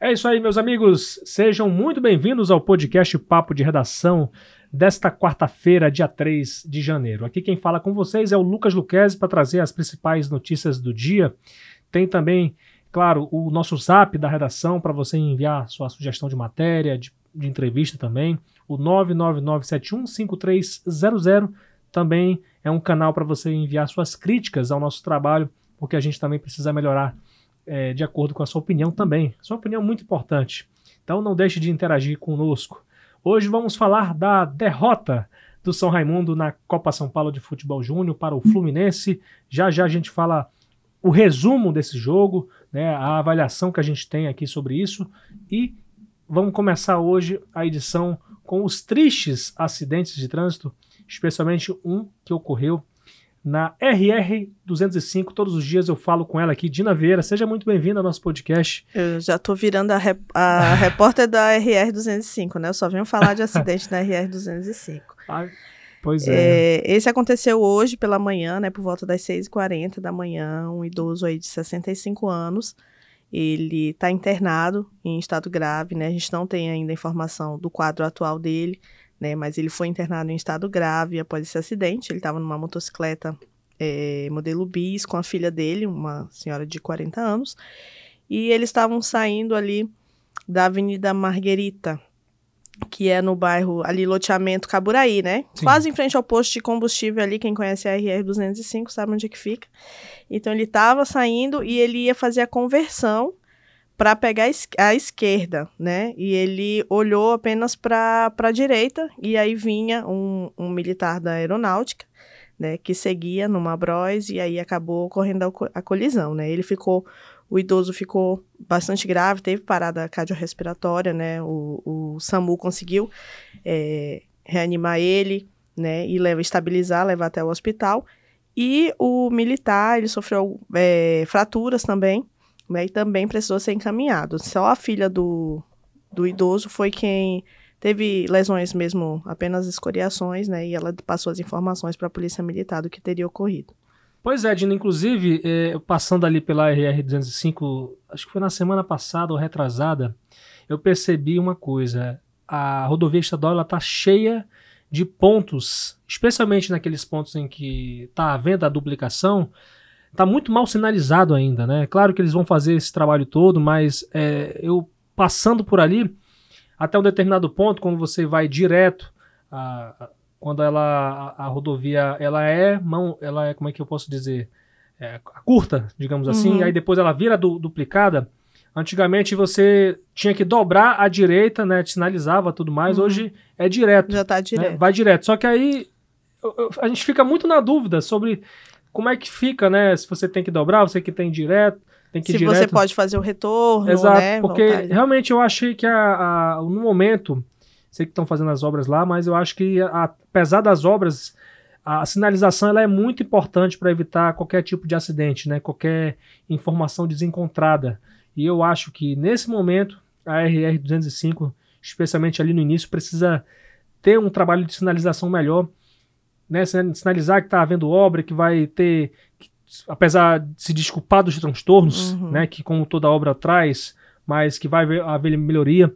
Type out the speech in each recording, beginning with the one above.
É isso aí, meus amigos. Sejam muito bem-vindos ao podcast Papo de Redação desta quarta-feira, dia 3 de janeiro. Aqui quem fala com vocês é o Lucas Luquezzi para trazer as principais notícias do dia. Tem também, claro, o nosso zap da redação para você enviar sua sugestão de matéria, de, de entrevista também. O 999715300 também é um canal para você enviar suas críticas ao nosso trabalho, porque a gente também precisa melhorar é, de acordo com a sua opinião também. Sua opinião é muito importante. Então não deixe de interagir conosco. Hoje vamos falar da derrota do São Raimundo na Copa São Paulo de Futebol Júnior para o Fluminense. Já já a gente fala o resumo desse jogo, né, a avaliação que a gente tem aqui sobre isso e vamos começar hoje a edição com os tristes acidentes de trânsito, especialmente um que ocorreu na RR 205. Todos os dias eu falo com ela aqui, Dina Vieira. Seja muito bem-vinda ao nosso podcast. Eu já estou virando a, rep a repórter da RR 205, né? Eu só venho falar de acidente na RR 205. Ah, pois é. é. Esse aconteceu hoje pela manhã, né? Por volta das 6h40 da manhã. Um idoso aí de 65 anos. Ele está internado em estado grave, né? A gente não tem ainda informação do quadro atual dele né? Mas ele foi internado em estado grave após esse acidente. Ele estava numa motocicleta é, modelo bis com a filha dele, uma senhora de 40 anos, e eles estavam saindo ali da Avenida Marguerita, que é no bairro ali, loteamento Caburaí, né? Sim. Quase em frente ao posto de combustível ali, quem conhece a RR-205 sabe onde é que fica. Então ele estava saindo e ele ia fazer a conversão para pegar a esquerda, né? E ele olhou apenas para a direita e aí vinha um, um, militar da aeronáutica, né? Que seguia numa Bros e aí acabou ocorrendo a, colisão, né? Ele ficou, o idoso ficou bastante grave, teve parada cardiorrespiratória, né? O, o SAMU conseguiu é, reanimar ele, né? E leva, estabilizar, levar até o hospital. E o militar, ele sofreu é, fraturas também, né, e também precisou ser encaminhado. Só a filha do, do idoso foi quem teve lesões mesmo, apenas escoriações, né, e ela passou as informações para a polícia militar do que teria ocorrido. Pois é, Dina, inclusive, eh, passando ali pela RR-205, acho que foi na semana passada ou retrasada, eu percebi uma coisa, a rodovia estadual está cheia de pontos, especialmente naqueles pontos em que está havendo a duplicação, tá muito mal sinalizado ainda, né? Claro que eles vão fazer esse trabalho todo, mas é, eu passando por ali, até um determinado ponto, quando você vai direto, a, a, quando ela, a, a, rodovia ela é mão, ela é, como é que eu posso dizer? É, curta, digamos assim, uhum. aí depois ela vira du, duplicada. Antigamente você tinha que dobrar à direita, né? Te sinalizava tudo mais. Uhum. Hoje é direto. Já tá direto. Né? Vai direto. Só que aí a gente fica muito na dúvida sobre como é que fica, né? Se você tem que dobrar, você que tem direto, tem que Se direto. você pode fazer o retorno, Exato, né? porque realmente eu achei que a, a, no momento, sei que estão fazendo as obras lá, mas eu acho que a, apesar das obras, a sinalização ela é muito importante para evitar qualquer tipo de acidente, né? Qualquer informação desencontrada. E eu acho que nesse momento a RR 205, especialmente ali no início, precisa ter um trabalho de sinalização melhor né, sinalizar que está havendo obra, que vai ter, que, apesar de se desculpar dos transtornos, uhum. né, que como toda obra traz, mas que vai haver melhoria.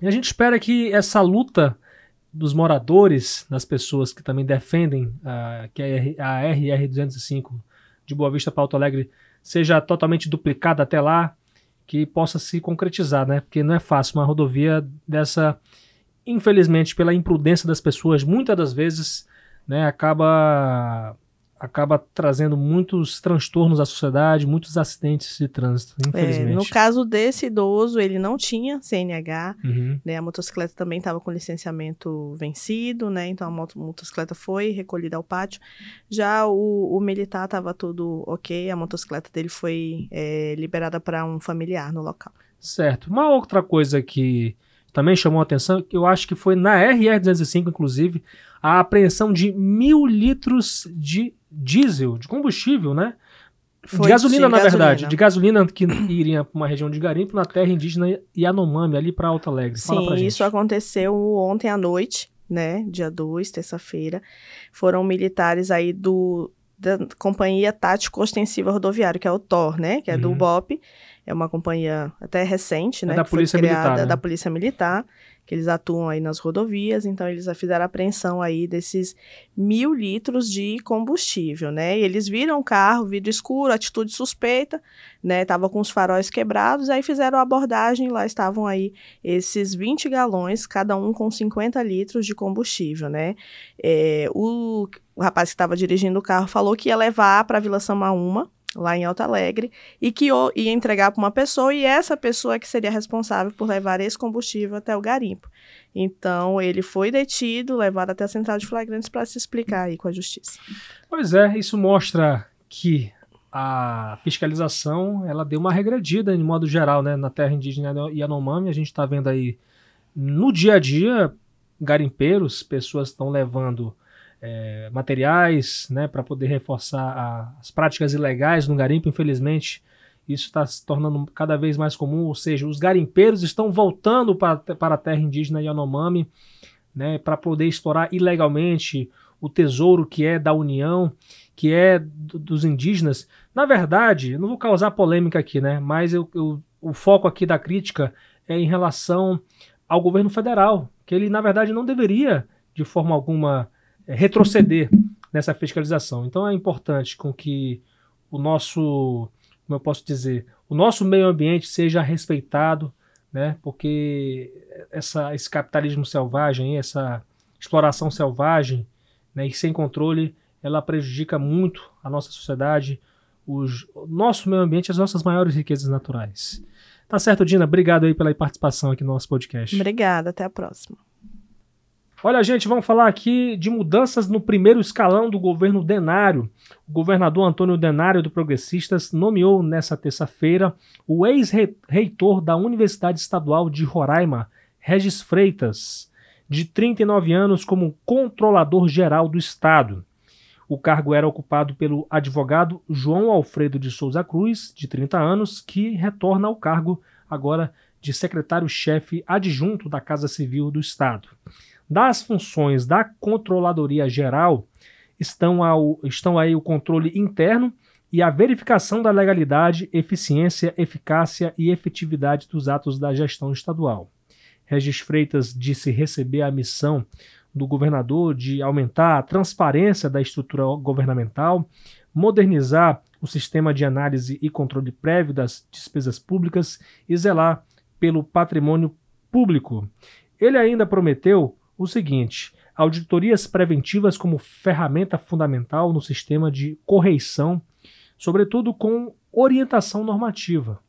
E a gente espera que essa luta dos moradores, das pessoas que também defendem uh, que a, RR-205 de Boa Vista para Alto Alegre seja totalmente duplicada até lá, que possa se concretizar, né? Porque não é fácil uma rodovia dessa, infelizmente, pela imprudência das pessoas, muitas das vezes né, acaba acaba trazendo muitos transtornos à sociedade, muitos acidentes de trânsito, infelizmente. É, no caso desse idoso, ele não tinha CNH, uhum. né, a motocicleta também estava com licenciamento vencido, né, então a moto, motocicleta foi recolhida ao pátio. Já o, o militar estava tudo ok, a motocicleta dele foi é, liberada para um familiar no local. Certo. Uma outra coisa que também chamou a atenção, que eu acho que foi na RR-205, inclusive, a apreensão de mil litros de diesel, de combustível, né? Foi de gasolina, de na gasolina. verdade. De gasolina que iria para uma região de garimpo na terra indígena Yanomami, ali para Alto Alegre. Sim, isso aconteceu ontem à noite, né? Dia 2, terça-feira. Foram militares aí do da Companhia Tático Ostensiva Rodoviária, que é o TOR, né? Que é uhum. do BOP é uma companhia até recente, é né? da Polícia criada, Militar. Né? Da Polícia Militar, que eles atuam aí nas rodovias, então eles fizeram a apreensão aí desses mil litros de combustível, né? E eles viram o carro, vidro escuro, atitude suspeita, né? Tava com os faróis quebrados, aí fizeram a abordagem, lá estavam aí esses 20 galões, cada um com 50 litros de combustível, né? É, o, o rapaz que estava dirigindo o carro falou que ia levar para Vila Samaúma, lá em Alto Alegre, e que ia entregar para uma pessoa, e essa pessoa é que seria responsável por levar esse combustível até o garimpo. Então, ele foi detido, levado até a central de flagrantes para se explicar aí com a justiça. Pois é, isso mostra que a fiscalização ela deu uma regredida, de modo geral, né, na terra indígena Yanomami. A gente está vendo aí no dia a dia garimpeiros, pessoas estão levando é, materiais né, para poder reforçar a, as práticas ilegais no garimpo. Infelizmente, isso está se tornando cada vez mais comum, ou seja, os garimpeiros estão voltando para, para a terra indígena Yanomami né, para poder explorar ilegalmente o tesouro que é da União, que é do, dos indígenas. Na verdade, não vou causar polêmica aqui, né, mas eu, eu, o foco aqui da crítica é em relação ao governo federal, que ele, na verdade, não deveria, de forma alguma, retroceder nessa fiscalização. Então é importante com que o nosso, como eu posso dizer, o nosso meio ambiente seja respeitado, né? Porque essa, esse capitalismo selvagem, essa exploração selvagem, né, e sem controle, ela prejudica muito a nossa sociedade, os, o nosso meio ambiente, as nossas maiores riquezas naturais. Tá certo, Dina? Obrigado aí pela participação aqui no nosso podcast. Obrigada, até a próxima. Olha, gente, vamos falar aqui de mudanças no primeiro escalão do governo Denário. O governador Antônio Denário do Progressistas nomeou nesta terça-feira o ex-reitor da Universidade Estadual de Roraima, Regis Freitas, de 39 anos, como controlador geral do Estado. O cargo era ocupado pelo advogado João Alfredo de Souza Cruz, de 30 anos, que retorna ao cargo agora de secretário-chefe adjunto da Casa Civil do Estado. Das funções da Controladoria Geral estão, ao, estão aí o controle interno e a verificação da legalidade, eficiência, eficácia e efetividade dos atos da gestão estadual. Regis Freitas disse receber a missão do governador de aumentar a transparência da estrutura governamental, modernizar o sistema de análise e controle prévio das despesas públicas e zelar pelo patrimônio público. Ele ainda prometeu o seguinte: auditorias preventivas como ferramenta fundamental no sistema de correição, sobretudo com orientação normativa.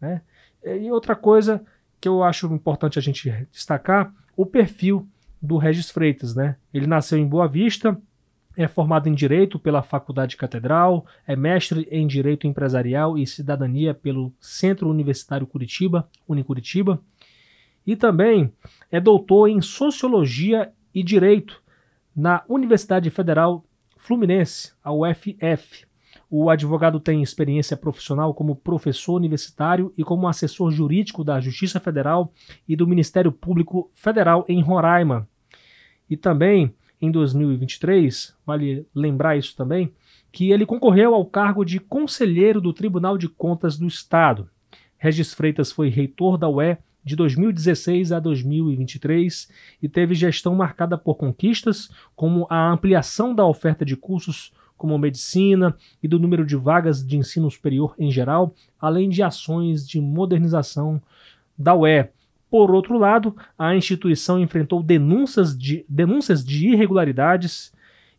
Né? E outra coisa que eu acho importante a gente destacar, o perfil do Regis Freitas. Né? Ele nasceu em Boa Vista, é formado em Direito pela Faculdade Catedral, é mestre em Direito Empresarial e Cidadania pelo Centro Universitário Curitiba, Unicuritiba, e também é doutor em Sociologia e Direito na Universidade Federal Fluminense, a UFF. O advogado tem experiência profissional como professor universitário e como assessor jurídico da Justiça Federal e do Ministério Público Federal em Roraima. E também, em 2023, vale lembrar isso também, que ele concorreu ao cargo de conselheiro do Tribunal de Contas do Estado. Regis Freitas foi reitor da UE de 2016 a 2023 e teve gestão marcada por conquistas, como a ampliação da oferta de cursos como medicina e do número de vagas de ensino superior em geral, além de ações de modernização da UE. Por outro lado, a instituição enfrentou denúncias de, denúncias de irregularidades,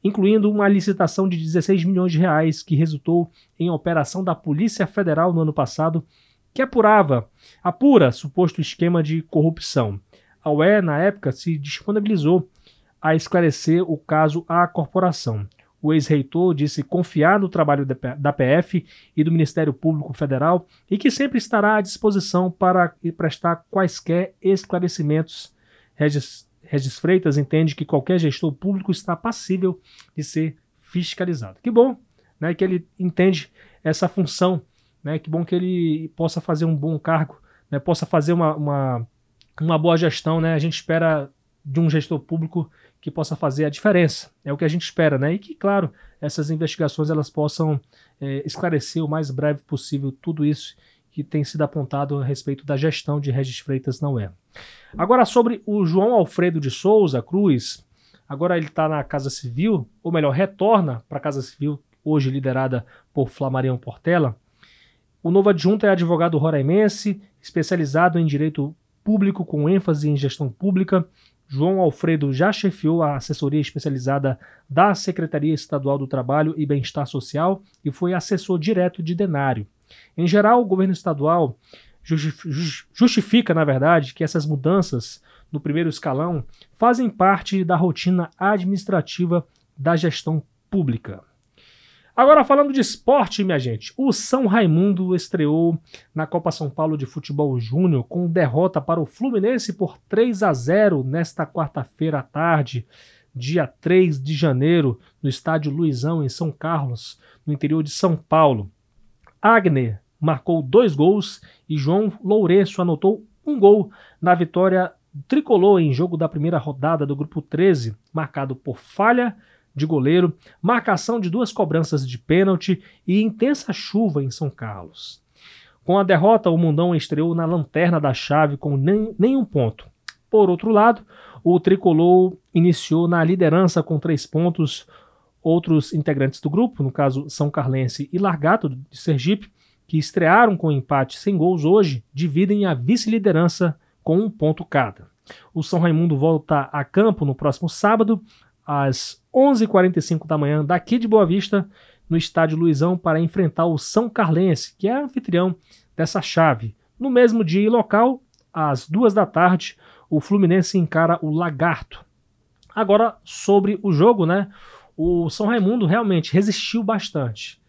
incluindo uma licitação de 16 milhões de reais que resultou em operação da Polícia Federal no ano passado que apurava, apura suposto esquema de corrupção. A UE, na época, se disponibilizou a esclarecer o caso à corporação. O ex-reitor disse confiar no trabalho da PF e do Ministério Público Federal e que sempre estará à disposição para prestar quaisquer esclarecimentos. Regis, Regis Freitas entende que qualquer gestor público está passível de ser fiscalizado. Que bom né, que ele entende essa função né? Que bom que ele possa fazer um bom cargo, né? possa fazer uma, uma, uma boa gestão. Né? A gente espera de um gestor público que possa fazer a diferença. É o que a gente espera, né? E que, claro, essas investigações elas possam é, esclarecer o mais breve possível tudo isso que tem sido apontado a respeito da gestão de Regis Freitas não é. Agora sobre o João Alfredo de Souza Cruz, agora ele está na Casa Civil, ou melhor, retorna para a Casa Civil, hoje liderada por Flamarião Portela. O novo adjunto é advogado roraimense, especializado em direito público com ênfase em gestão pública. João Alfredo já chefiou a assessoria especializada da Secretaria Estadual do Trabalho e Bem-Estar Social e foi assessor direto de Denário. Em geral, o governo estadual justifica, na verdade, que essas mudanças no primeiro escalão fazem parte da rotina administrativa da gestão pública. Agora falando de esporte, minha gente, o São Raimundo estreou na Copa São Paulo de Futebol Júnior com derrota para o Fluminense por 3 a 0 nesta quarta-feira à tarde, dia 3 de janeiro, no estádio Luizão em São Carlos, no interior de São Paulo. Agner marcou dois gols e João Lourenço anotou um gol na vitória tricolor em jogo da primeira rodada do grupo 13, marcado por falha de goleiro, marcação de duas cobranças de pênalti e intensa chuva em São Carlos. Com a derrota, o Mundão estreou na lanterna da chave com nem, nenhum ponto. Por outro lado, o tricolor iniciou na liderança com três pontos, Outros integrantes do grupo, no caso São Carlense e Largato de Sergipe, que estrearam com empate sem gols hoje, dividem a vice-liderança com um ponto cada. O São Raimundo volta a campo no próximo sábado, às 11h45 da manhã, daqui de Boa Vista, no estádio Luizão, para enfrentar o São Carlense, que é anfitrião dessa chave. No mesmo dia e local, às duas da tarde, o Fluminense encara o Lagarto. Agora, sobre o jogo, né? o São Raimundo realmente resistiu bastante.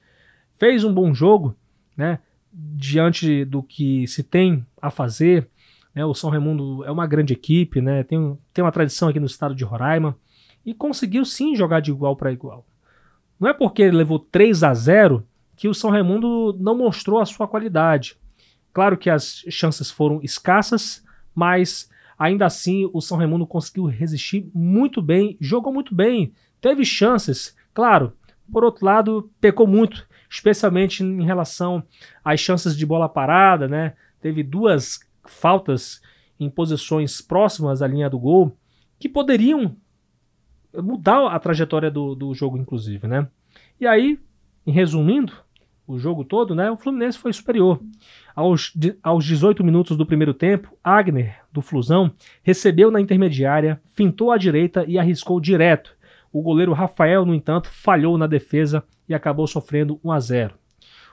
Fez um bom jogo, né? Diante do que se tem a fazer. Né, o São Raimundo é uma grande equipe, né? Tem, tem uma tradição aqui no estado de Roraima. E conseguiu sim jogar de igual para igual. Não é porque ele levou 3 a 0 que o São Raimundo não mostrou a sua qualidade. Claro que as chances foram escassas, mas ainda assim o São Raimundo conseguiu resistir muito bem, jogou muito bem, Teve chances, claro. Por outro lado, pecou muito, especialmente em relação às chances de bola parada, né? Teve duas faltas em posições próximas à linha do gol que poderiam mudar a trajetória do, do jogo, inclusive, né? E aí, em resumindo o jogo todo, né? O Fluminense foi superior. Aos, aos 18 minutos do primeiro tempo, Agner, do Flusão, recebeu na intermediária, fintou à direita e arriscou direto o goleiro Rafael, no entanto, falhou na defesa e acabou sofrendo 1 a 0.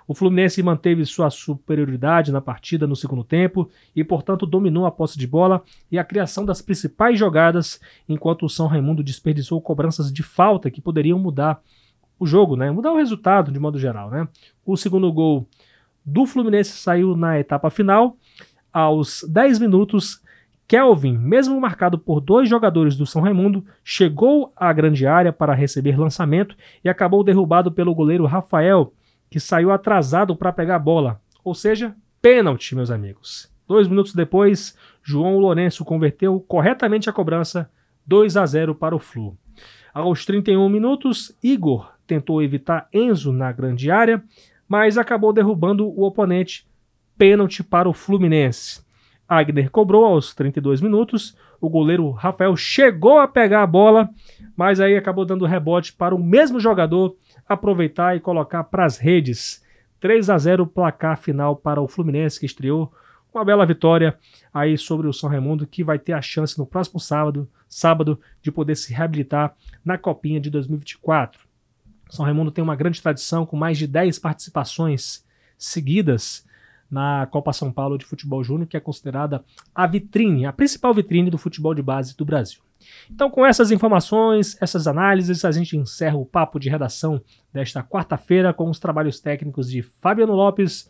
O Fluminense manteve sua superioridade na partida no segundo tempo e, portanto, dominou a posse de bola e a criação das principais jogadas, enquanto o São Raimundo desperdiçou cobranças de falta que poderiam mudar o jogo, né? Mudar o resultado de modo geral, né? O segundo gol do Fluminense saiu na etapa final. Aos 10 minutos, Kelvin, mesmo marcado por dois jogadores do São Raimundo, chegou à grande área para receber lançamento e acabou derrubado pelo goleiro Rafael, que saiu atrasado para pegar a bola. Ou seja, pênalti, meus amigos. Dois minutos depois, João Lourenço converteu corretamente a cobrança, 2 a 0 para o Flu. Aos 31 minutos, Igor tentou evitar Enzo na grande área, mas acabou derrubando o oponente. Pênalti para o Fluminense. Agner cobrou aos 32 minutos. O goleiro Rafael chegou a pegar a bola, mas aí acabou dando rebote para o mesmo jogador aproveitar e colocar para as redes. 3 a 0 placar final para o Fluminense que estreou uma bela vitória aí sobre o São Raimundo que vai ter a chance no próximo sábado, sábado de poder se reabilitar na Copinha de 2024. São Raimundo tem uma grande tradição com mais de 10 participações seguidas na Copa São Paulo de Futebol Júnior, que é considerada a vitrine, a principal vitrine do futebol de base do Brasil. Então, com essas informações, essas análises, a gente encerra o papo de redação desta quarta-feira com os trabalhos técnicos de Fabiano Lopes,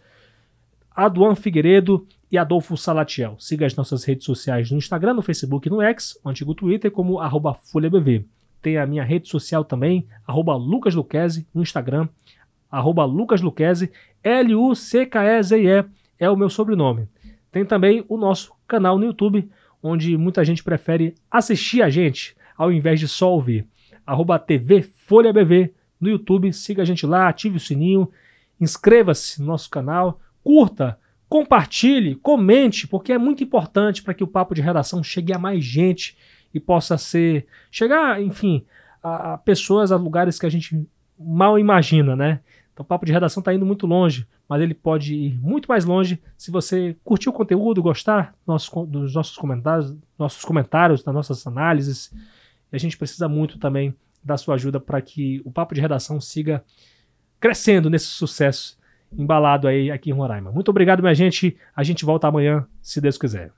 Aduan Figueiredo e Adolfo Salatiel. Siga as nossas redes sociais no Instagram, no Facebook e no X, o antigo Twitter, como arroba FolhaBV. Tem a minha rede social também, arroba Lucas Luquezzi, no Instagram, arroba Lucas L-U-C-K-E-Z-E é o meu sobrenome. Tem também o nosso canal no YouTube, onde muita gente prefere assistir a gente ao invés de só ouvir. Arroba TV Folha BV no YouTube, siga a gente lá, ative o sininho, inscreva-se no nosso canal, curta, compartilhe, comente, porque é muito importante para que o papo de redação chegue a mais gente e possa ser chegar, enfim, a, a, pessoas, a lugares que a gente mal imagina, né? Então o papo de redação está indo muito longe, mas ele pode ir muito mais longe se você curtir o conteúdo, gostar dos nossos comentários, nossos comentários, das nossas análises. E a gente precisa muito também da sua ajuda para que o papo de redação siga crescendo nesse sucesso embalado aí aqui em Roraima. Muito obrigado, minha gente. A gente volta amanhã, se Deus quiser.